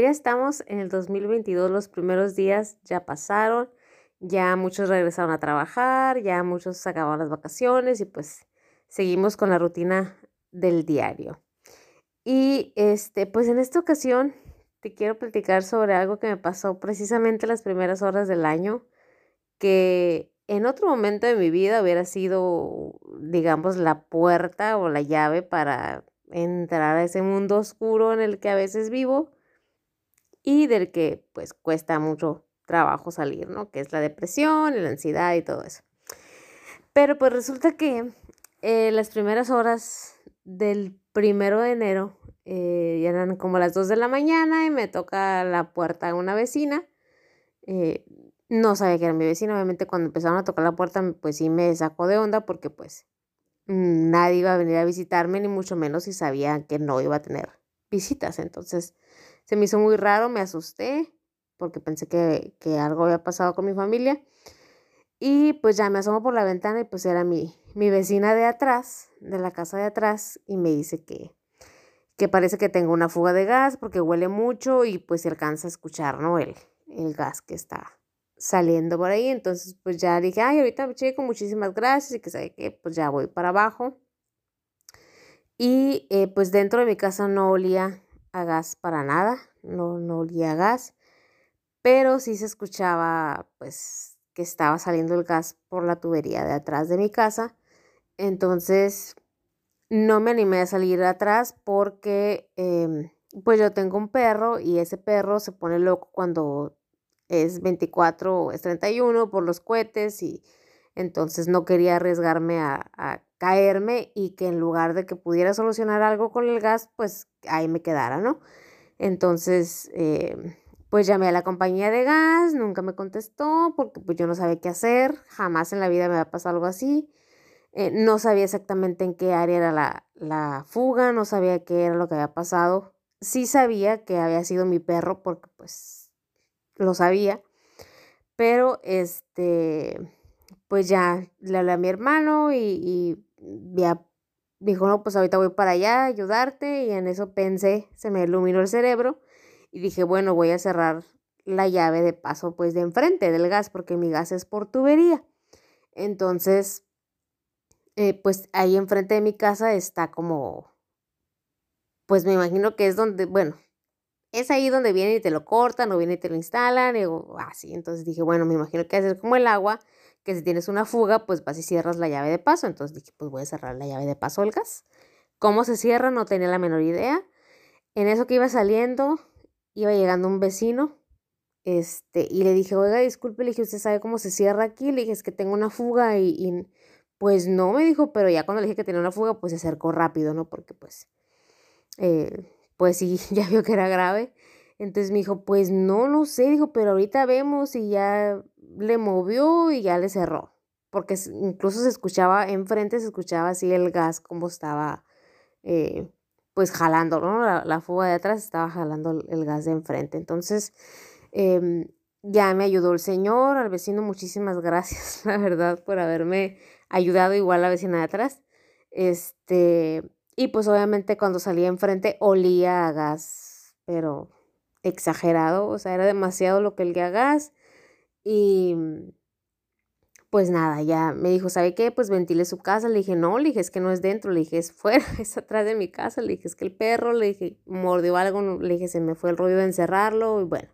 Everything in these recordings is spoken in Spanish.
ya estamos en el 2022, los primeros días ya pasaron, ya muchos regresaron a trabajar, ya muchos acabaron las vacaciones y pues seguimos con la rutina del diario. Y este, pues en esta ocasión te quiero platicar sobre algo que me pasó precisamente las primeras horas del año, que en otro momento de mi vida hubiera sido, digamos, la puerta o la llave para entrar a ese mundo oscuro en el que a veces vivo y del que pues cuesta mucho trabajo salir, ¿no? Que es la depresión, la ansiedad y todo eso. Pero pues resulta que eh, las primeras horas del primero de enero eh, ya eran como las 2 de la mañana y me toca la puerta una vecina. Eh, no sabía que era mi vecina, obviamente cuando empezaron a tocar la puerta pues sí me sacó de onda porque pues nadie iba a venir a visitarme, ni mucho menos si sabía que no iba a tener visitas. Entonces se me hizo muy raro, me asusté porque pensé que, algo había pasado con mi familia. Y pues ya me asomo por la ventana y pues era mi, mi vecina de atrás, de la casa de atrás, y me dice que, que parece que tengo una fuga de gas porque huele mucho y pues se alcanza a escuchar, ¿no? El, el gas que está saliendo por ahí. Entonces, pues ya dije, ay, ahorita chico, muchísimas gracias y que sabe que pues ya voy para abajo. Y eh, pues dentro de mi casa no olía a gas para nada, no, no olía a gas, pero sí se escuchaba pues que estaba saliendo el gas por la tubería de atrás de mi casa. Entonces, no me animé a salir atrás porque em, pues yo tengo un perro y ese perro se pone loco cuando es 24 o es 31 por los cohetes y entonces no quería arriesgarme a, caerme y que en lugar de que pudiera solucionar algo con el gas, pues ahí me quedara, ¿no? Entonces, eh, pues llamé a la compañía de gas, nunca me contestó porque pues yo no sabía qué hacer, jamás en la vida me había pasado algo así. Eh, no sabía exactamente en qué área era la, la fuga, no sabía qué era lo que había pasado. Sí sabía que había sido mi perro porque pues lo sabía, pero este, pues ya le hablé a mi hermano y, ya dijo, no, pues ahorita voy para allá a ayudarte y en eso pensé, se me iluminó el cerebro y dije, bueno, voy a cerrar la llave de paso pues de enfrente del gas porque mi gas es por tubería. Entonces, eh, pues ahí enfrente de mi casa está como, pues me imagino que es donde, bueno, es ahí donde vienen y te lo cortan o vienen y te lo instalan o así. Entonces dije, bueno, me imagino que hacer como el agua, que si tienes una fuga, pues vas y cierras la llave de paso. Entonces dije, pues voy a cerrar la llave de paso al gas. ¿Cómo se cierra? No tenía la menor idea. En eso que iba saliendo, iba llegando un vecino este, y le dije, oiga, disculpe, le dije, ¿usted sabe cómo se cierra aquí? Le dije, es que tengo una fuga y, pues no me dijo, pero ya cuando le dije que tenía una fuga, pues se acercó rápido, ¿no? Porque pues... Eh, pues sí, ya vio que era grave. Entonces me dijo, pues no, no sé, dijo, pero ahorita vemos y ya le movió y ya le cerró. Porque incluso se escuchaba, enfrente se escuchaba así el gas como estaba, eh, pues jalando, ¿no? La, fuga de atrás estaba jalando el, gas de enfrente. Entonces, em, ya me ayudó el señor, al vecino, muchísimas gracias, la verdad, por haberme ayudado igual la vecina de atrás. Este, y pues obviamente cuando salía enfrente olía a gas, pero exagerado, o sea, era demasiado lo que a gas. Y pues nada, ya me dijo, ¿sabe qué? Pues ventile su casa. Le dije, no, le dije, es que no es dentro, le dije, es fuera, es atrás de mi casa. Le dije, es que el perro, le dije, mordió algo, le dije, se me fue el rollo de encerrarlo y bueno.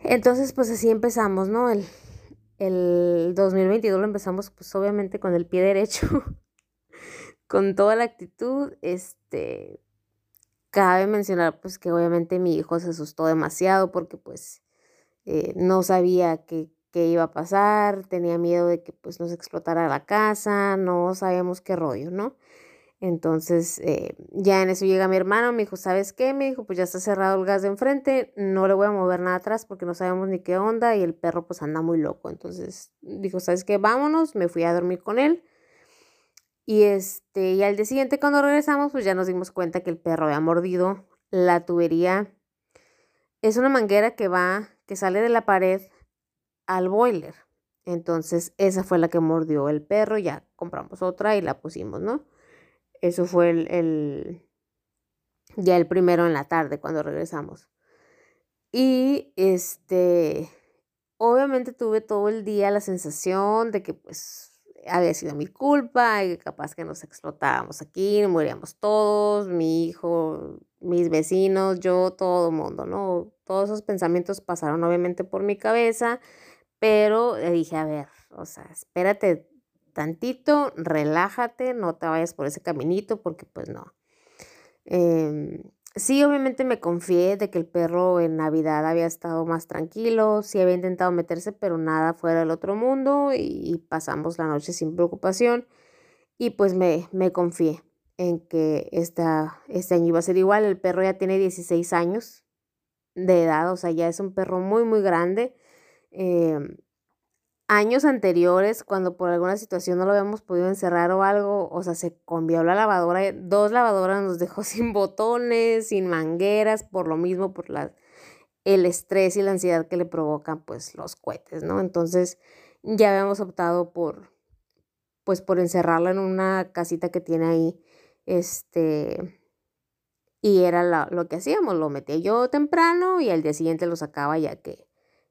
Entonces, pues así empezamos, ¿no? El, el 2022 lo empezamos pues obviamente con el pie derecho. con toda la actitud, este, cabe mencionar pues que obviamente mi hijo se asustó demasiado porque pues eh, no sabía qué, iba a pasar, tenía miedo de que pues nos explotara la casa, no sabíamos qué rollo, ¿no? Entonces, eh, ya en eso llega mi hermano, me dijo, ¿sabes qué? Me dijo, pues ya está cerrado el gas de enfrente, no le voy a mover nada atrás porque no sabemos ni qué onda y el perro pues anda muy loco. Entonces, dijo, ¿sabes qué? Vámonos, me fui a dormir con él. Y este, y al día siguiente cuando regresamos, pues ya nos dimos cuenta que el perro había mordido la tubería. Es una manguera que va, que sale de la pared al boiler. Entonces, esa fue la que mordió el perro. Ya compramos otra y la pusimos, ¿no? Eso fue el, Ya el primero en la tarde cuando regresamos. Y este, obviamente tuve todo el día la sensación de que pues había sido mi culpa y capaz que nos explotábamos aquí, moríamos todos, mi hijo, mis vecinos, yo, todo el mundo, ¿no? Todos esos pensamientos pasaron obviamente por mi cabeza, pero dije, a ver, o sea, espérate tantito, relájate, no te vayas por ese caminito porque pues no. Em, Sí, obviamente me confié de que el perro en Navidad había estado más tranquilo, sí había intentado meterse, pero nada fuera del otro mundo y pasamos la noche sin preocupación y pues me, me confié en que esta, este año iba a ser igual. El perro ya tiene 16 años de edad, o sea, ya es un perro muy, muy grande. Em, años anteriores, cuando por alguna situación no lo habíamos podido encerrar o algo, o sea, se cambió la lavadora, dos lavadoras nos dejó sin botones, sin mangueras, por lo mismo, por la, el estrés y la ansiedad que le provocan, pues, los cohetes, ¿no? Entonces, ya habíamos optado por, pues, por encerrarla en una casita que tiene ahí, este, y era lo que hacíamos, lo metía yo temprano y al día siguiente lo sacaba ya que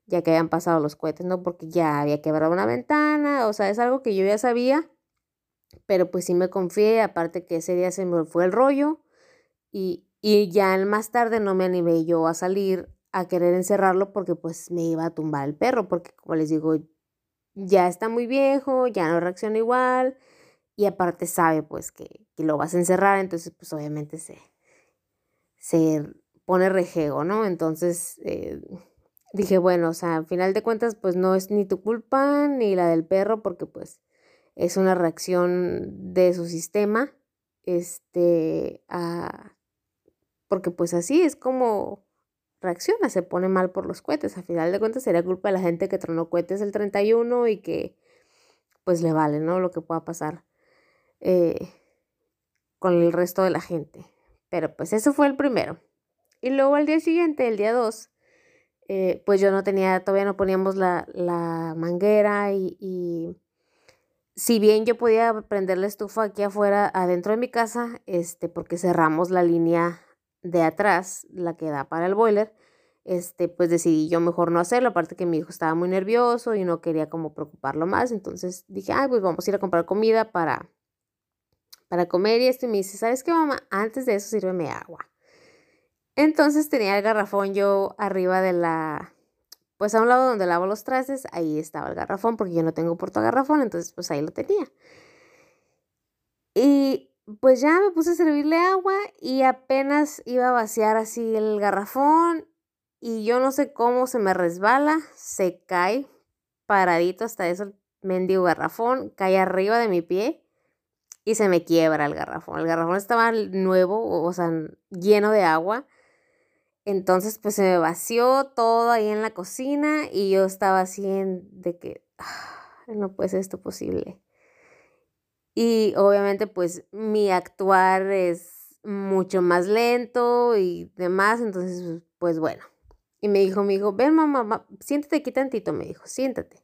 ya que habían pasado los cohetes, ¿no? Porque ya había quebrado una ventana, o sea, es algo que yo ya sabía, pero pues sí me confié, aparte que ese día se me fue el rollo y, y ya más tarde no me animé yo a salir a querer encerrarlo porque pues me iba a tumbar el perro, porque como les digo, ya está muy viejo, ya no reacciona igual y aparte sabe pues que, que lo vas a encerrar, entonces pues obviamente se, se pone rejego, ¿no? Entonces... Eh, dije, bueno, o sea, al final de cuentas, pues no es ni tu culpa ni la del perro, porque pues es una reacción de su sistema, este, porque pues así es como reacciona, se pone mal por los cohetes. Al final de cuentas sería culpa de la gente que tronó cohetes el 31 y que pues le vale, ¿no? Lo que pueda pasar eh, con el resto de la gente. Pero pues eso fue el primero. Y luego al día siguiente, el día 2, eh, pues yo no tenía, todavía no poníamos la, manguera y, si bien yo podía prender la estufa aquí afuera, adentro de mi casa, este, porque cerramos la línea de atrás, la que da para el boiler, este, pues decidí yo mejor no hacerlo, aparte que mi hijo estaba muy nervioso y no quería como preocuparlo más, entonces dije, ay, pues vamos a ir a comprar comida para, para comer y este me dice, ¿sabes qué, mamá? Antes de eso sírveme agua. Entonces tenía el garrafón yo arriba de la, pues a un lado donde lavo los trastes, ahí estaba el garrafón porque yo no tengo garrafón, entonces pues ahí lo tenía. Y pues ya me puse a servirle agua y apenas iba a vaciar así el garrafón y yo no sé cómo se me resbala, se cae paradito hasta eso el mendigo garrafón, cae arriba de mi pie y se me quiebra el garrafón. El garrafón estaba nuevo, o sea, lleno de agua entonces, pues se me vació todo ahí en la cocina y yo estaba así en de que ah, no puede ser esto posible. Y obviamente, pues mi actuar es mucho más lento y demás, entonces, pues bueno. Y me dijo, me dijo, ven mamá, siéntate aquí tantito, me dijo, siéntate.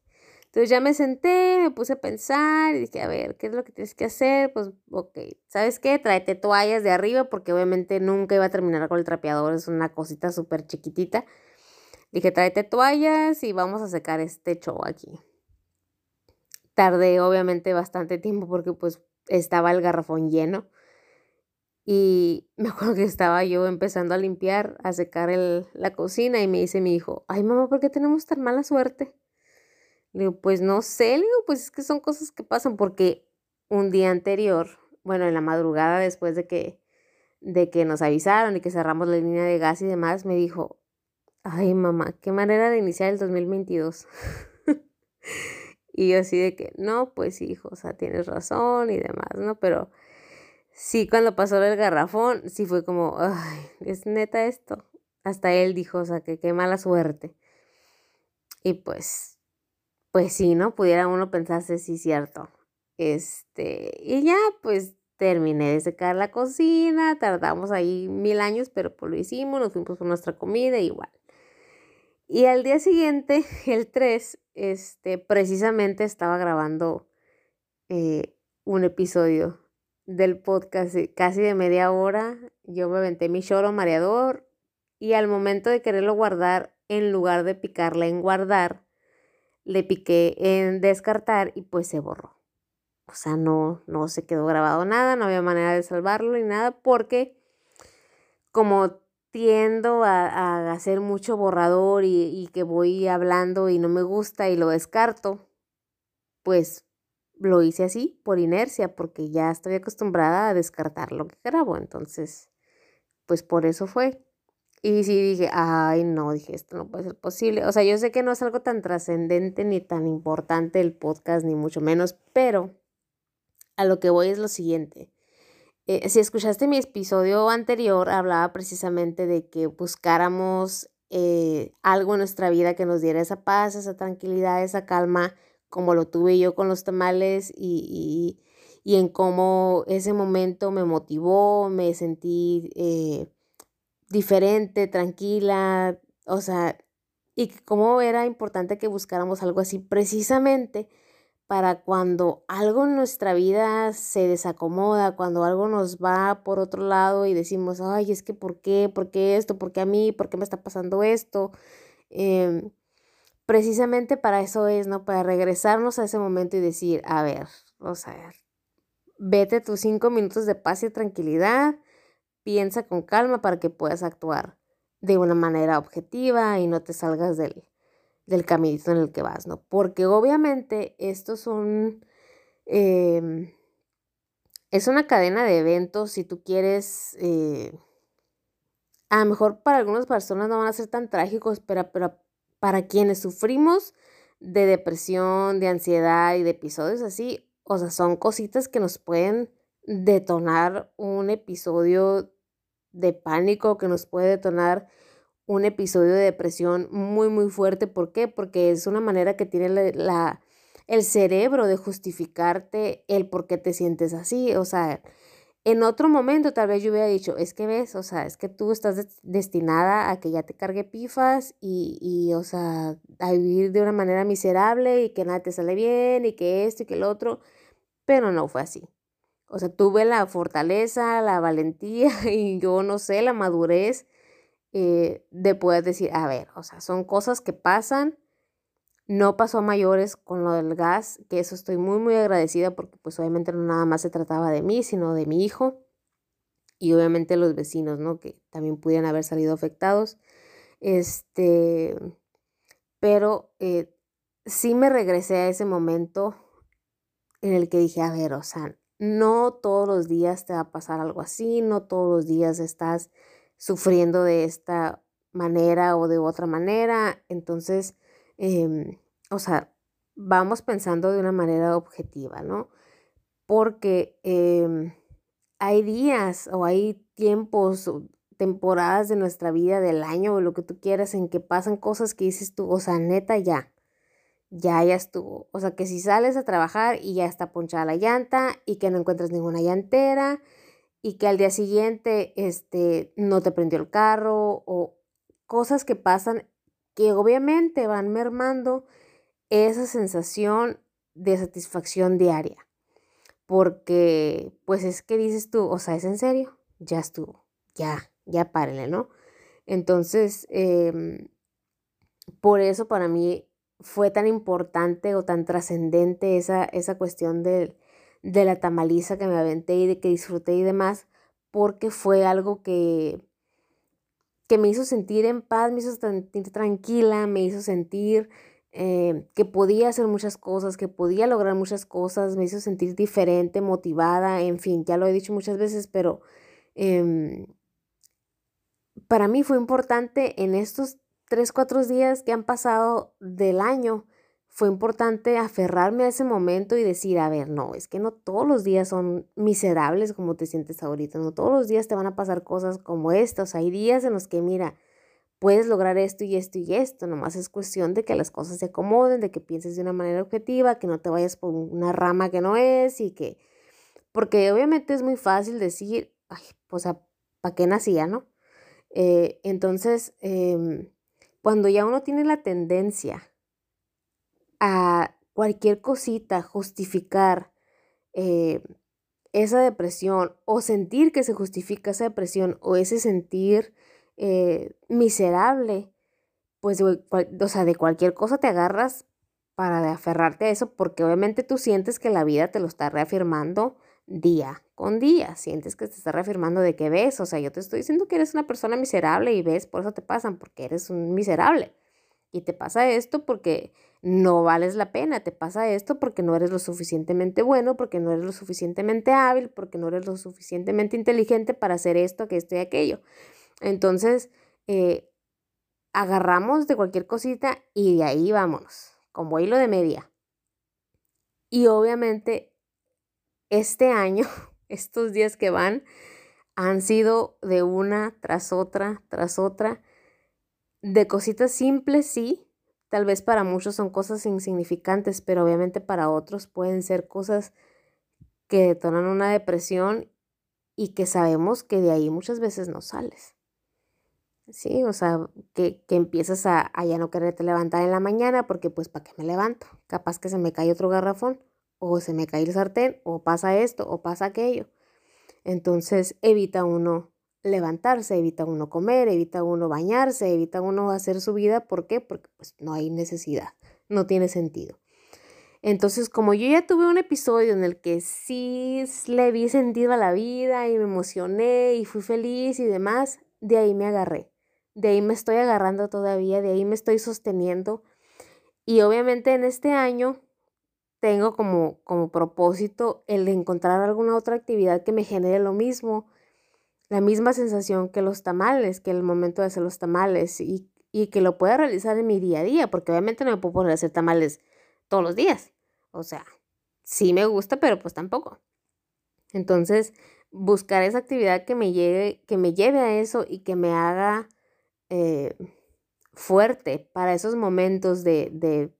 Entonces ya me senté, me puse a pensar y dije, a ver, ¿qué es lo que tienes que hacer? Pues, ok, ¿sabes qué? Tráete toallas de arriba porque obviamente nunca iba a terminar con el trapeador, es una cosita súper chiquitita. Dije, tráete toallas y vamos a secar este show aquí. Tardé obviamente bastante tiempo porque pues estaba el garrafón lleno. Y me acuerdo que estaba yo empezando a limpiar, a secar la cocina y me dice mi hijo, ay mamá, ¿por qué tenemos tan mala suerte? Le digo, pues no sé, le digo, pues es que son cosas que pasan porque un día anterior, bueno, en la madrugada después de que, de que nos avisaron y que cerramos la línea de gas y demás, me dijo, ay mamá, qué manera de iniciar el 2022. y yo así de que, no, pues hijo, o sea, tienes razón y demás, ¿no? Pero sí, cuando pasó el garrafón, sí fue como, ay, es neta esto. Hasta él dijo, o sea, que qué mala suerte. Y pues pues sí, ¿no? Pudiera uno pensarse, sí, cierto. Este, y ya, pues terminé de secar la cocina, tardamos ahí mil años, pero pues lo hicimos, nos fuimos por nuestra comida, igual. Y al día siguiente, el 3, este, precisamente estaba grabando eh, un episodio del podcast casi de media hora yo me aventé mi choro mareador y al momento de quererlo guardar, en lugar de picarle en guardar, le piqué en descartar y pues se borró. O sea, no, no se quedó grabado nada, no había manera de salvarlo ni nada porque como tiendo a, hacer mucho borrador y, y, que voy hablando y no me gusta y lo descarto, pues lo hice así por inercia, porque ya estoy acostumbrada a descartar lo que grabo. Entonces, pues por eso fue. Y sí dije, ay, no, dije, esto no puede ser posible. O sea, yo sé que no es algo tan trascendente ni tan importante el podcast, ni mucho menos, pero a lo que voy es lo siguiente. Eh, si escuchaste mi episodio anterior, hablaba precisamente de que buscáramos eh, algo en nuestra vida que nos diera esa paz, esa tranquilidad, esa calma, como lo tuve yo con los tamales y, y, en cómo ese momento me motivó, me sentí eh, diferente, tranquila, o sea, y cómo era importante que buscáramos algo así precisamente para cuando algo en nuestra vida se desacomoda, cuando algo nos va por otro lado y decimos, ay, es que ¿por qué? ¿Por qué esto? ¿Por qué a mí? ¿Por qué me está pasando esto? Em, precisamente para eso es, ¿no? Para regresarnos a ese momento y decir, a ver, o sea, vete tus cinco minutos de paz y tranquilidad, piensa con calma para que puedas actuar de una manera objetiva y no te salgas del, del caminito en el que vas, ¿no? Porque obviamente estos son... Em, es una cadena de eventos, si tú quieres, eh, a lo mejor para algunas personas no van a ser tan trágicos, pero, pero para quienes sufrimos de depresión, de ansiedad y de episodios así, o sea, son cositas que nos pueden detonar un episodio de pánico, que nos puede detonar un episodio de depresión muy, muy fuerte. ¿Por qué? Porque es una manera que tiene la, el cerebro de justificarte el por qué te sientes así. O sea, en otro momento tal vez yo hubiera dicho, es que ves, o sea, es que tú estás destinada a que ya te cargue pifas y, y, o sea, a vivir de una manera miserable y que nada te sale bien y que esto y que el otro, pero no fue así. O sea, tuve la fortaleza, la valentía y yo no sé, la madurez eh, de poder decir, a ver, o sea, son cosas que pasan, no pasó a mayores con lo del gas, que eso estoy muy, muy agradecida porque pues obviamente no nada más se trataba de mí, sino de mi hijo y obviamente los vecinos, ¿no? Que también pudieran haber salido afectados. Este, pero eh, sí me regresé a ese momento en el que dije, a ver, o sea, no todos los días te va a pasar algo así, no todos los días estás sufriendo de esta manera o de otra manera. Entonces, Em, o sea, vamos pensando de una manera objetiva, ¿no? Porque em, hay días o hay tiempos, o temporadas de nuestra vida, del año o lo que tú quieras, en que pasan cosas que dices tú, o sea, neta, ya, ya, ya estuvo. O sea, que si sales a trabajar y ya está ponchada la llanta y que no encuentras ninguna llantera y que al día siguiente, este, no te prendió el carro o cosas que pasan que obviamente van mermando esa sensación de satisfacción diaria. Porque, pues es que dices tú, o sea, ¿es en serio? Ya estuvo, ya, ya párenle, ¿no? Entonces, em, por eso para mí fue tan importante o tan trascendente esa, esa cuestión de, de la tamaliza que me aventé y de que disfruté y demás, porque fue algo que, que me hizo sentir en paz, me hizo sentir tranquila, me hizo sentir eh, que podía hacer muchas cosas, que podía lograr muchas cosas, me hizo sentir diferente, motivada, en fin, ya lo he dicho muchas veces, pero em, para mí fue importante en estos tres, cuatro días que han pasado del año fue importante aferrarme a ese momento y decir, a ver, no, es que no todos los días son miserables como te sientes ahorita, no todos los días te van a pasar cosas como estas, hay días en los que, mira, puedes lograr esto y esto y esto, nomás es cuestión de que las cosas se acomoden, de que pienses de una manera objetiva, que no te vayas por una rama que no es y que, porque obviamente es muy fácil decir, ay, pues, ¿para qué nacía, no? Eh, entonces, em, cuando ya uno tiene la tendencia, a cualquier cosita, justificar eh, esa depresión o sentir que se justifica esa depresión o ese sentir eh, miserable, pues o sea, de cualquier cosa te agarras para aferrarte a eso, porque obviamente tú sientes que la vida te lo está reafirmando día con día, sientes que te está reafirmando de que ves, o sea, yo te estoy diciendo que eres una persona miserable y ves, por eso te pasan, porque eres un miserable. Y te pasa esto porque no vales la pena, te pasa esto porque no eres lo suficientemente bueno, porque no eres lo suficientemente hábil, porque no eres lo suficientemente inteligente para hacer esto, que esto y aquello. Entonces, eh, agarramos de cualquier cosita y de ahí vámonos, como hilo de media. Y obviamente, este año, estos días que van, han sido de una tras otra, tras otra de cositas simples, sí. Tal vez para muchos son cosas insignificantes, pero obviamente para otros pueden ser cosas que detonan una depresión y que sabemos que de ahí muchas veces no sales. Sí, o sea, que, que empiezas a, a, ya no quererte levantar en la mañana porque pues ¿para qué me levanto? Capaz que se me cae otro garrafón o se me cae el sartén o pasa esto o pasa aquello. Entonces evita uno levantarse, evita uno comer, evita uno bañarse, evita uno hacer su vida. ¿Por qué? Porque pues no hay necesidad, no tiene sentido. Entonces, como yo ya tuve un episodio en el que sí le vi sentido a la vida y me emocioné y fui feliz y demás, de ahí me agarré. De ahí me estoy agarrando todavía, de ahí me estoy sosteniendo. Y obviamente en este año tengo como, como propósito el de encontrar alguna otra actividad que me genere lo mismo, la misma sensación que los tamales, que el momento de hacer los tamales y, que lo pueda realizar en mi día a día, porque obviamente no me puedo poner a hacer tamales todos los días. O sea, sí me gusta, pero pues tampoco. Entonces, buscar esa actividad que me lleve, que me lleve a eso y que me haga eh, fuerte para esos momentos de, de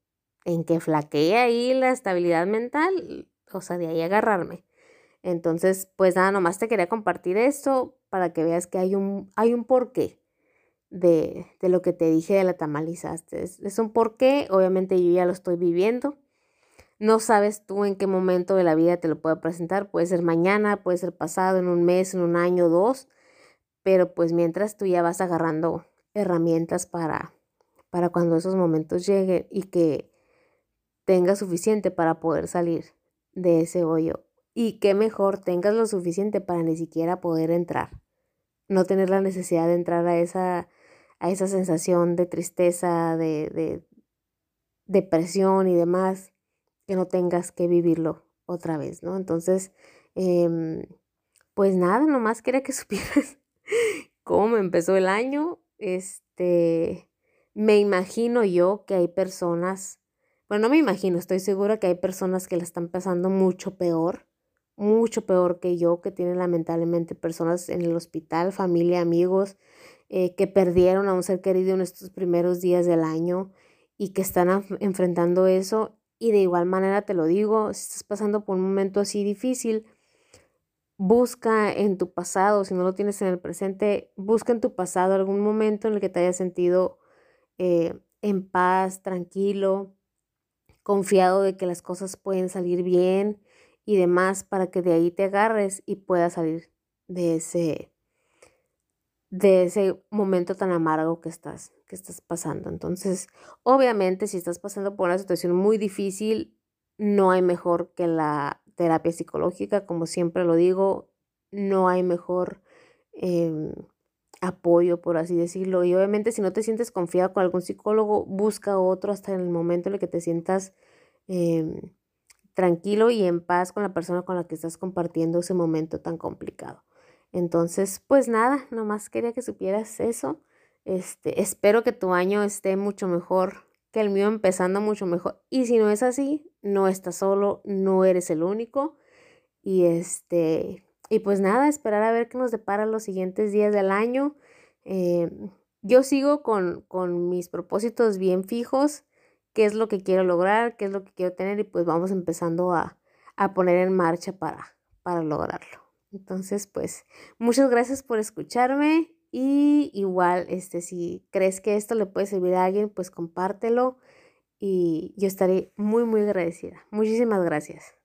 en que flaquee ahí la estabilidad mental, o sea, de ahí agarrarme. Entonces, pues nada, nomás te quería compartir esto para que veas que hay un, hay un porqué de, de lo que te dije de la tamalizaste. Es, un porqué, obviamente yo ya lo estoy viviendo. No sabes tú en qué momento de la vida te lo puede presentar. Puede ser mañana, puede ser pasado, en un mes, en un año, dos. Pero pues mientras tú ya vas agarrando herramientas para, para cuando esos momentos lleguen y que tengas suficiente para poder salir de ese hoyo. Y qué mejor tengas lo suficiente para ni siquiera poder entrar no tener la necesidad de entrar a esa, a esa sensación de tristeza, de, de depresión y demás, que no tengas que vivirlo otra vez, ¿no? Entonces, em, pues nada, nomás quería que supieras cómo empezó el año. Este, me imagino yo que hay personas, bueno, no me imagino, estoy segura que hay personas que la están pasando mucho peor mucho peor que yo, que tienen lamentablemente personas en el hospital, familia, amigos, eh, que perdieron a un ser querido en estos primeros días del año y que están enfrentando eso. Y de igual manera te lo digo, si estás pasando por un momento así difícil, busca en tu pasado, si no lo tienes en el presente, busca en tu pasado algún momento en el que te hayas sentido eh, en paz, tranquilo, confiado de que las cosas pueden salir bien, y demás para que de ahí te agarres y puedas salir de ese de ese momento tan amargo que estás que estás pasando. Entonces, obviamente si estás pasando por una situación muy difícil, no hay mejor que la terapia psicológica, como siempre lo digo, no hay mejor em, apoyo, por así decirlo. Y obviamente si no te sientes confiado con algún psicólogo, busca otro hasta en el momento en el que te sientas em, tranquilo y en paz con la persona con la que estás compartiendo ese momento tan complicado. Entonces, pues nada, nomás quería que supieras eso. Este, espero que tu año esté mucho mejor que el mío, empezando mucho mejor. Y si no es así, no estás solo, no eres el único. Y este, y pues nada, esperar a ver qué nos depara los siguientes días del año. Eh, yo sigo con, con mis propósitos bien fijos qué es lo que quiero lograr, qué es lo que quiero tener y pues vamos empezando a, poner en marcha para, para lograrlo. Entonces, pues muchas gracias por escucharme y igual, este, si crees que esto le puede servir a alguien, pues compártelo y yo estaré muy, muy agradecida. Muchísimas gracias.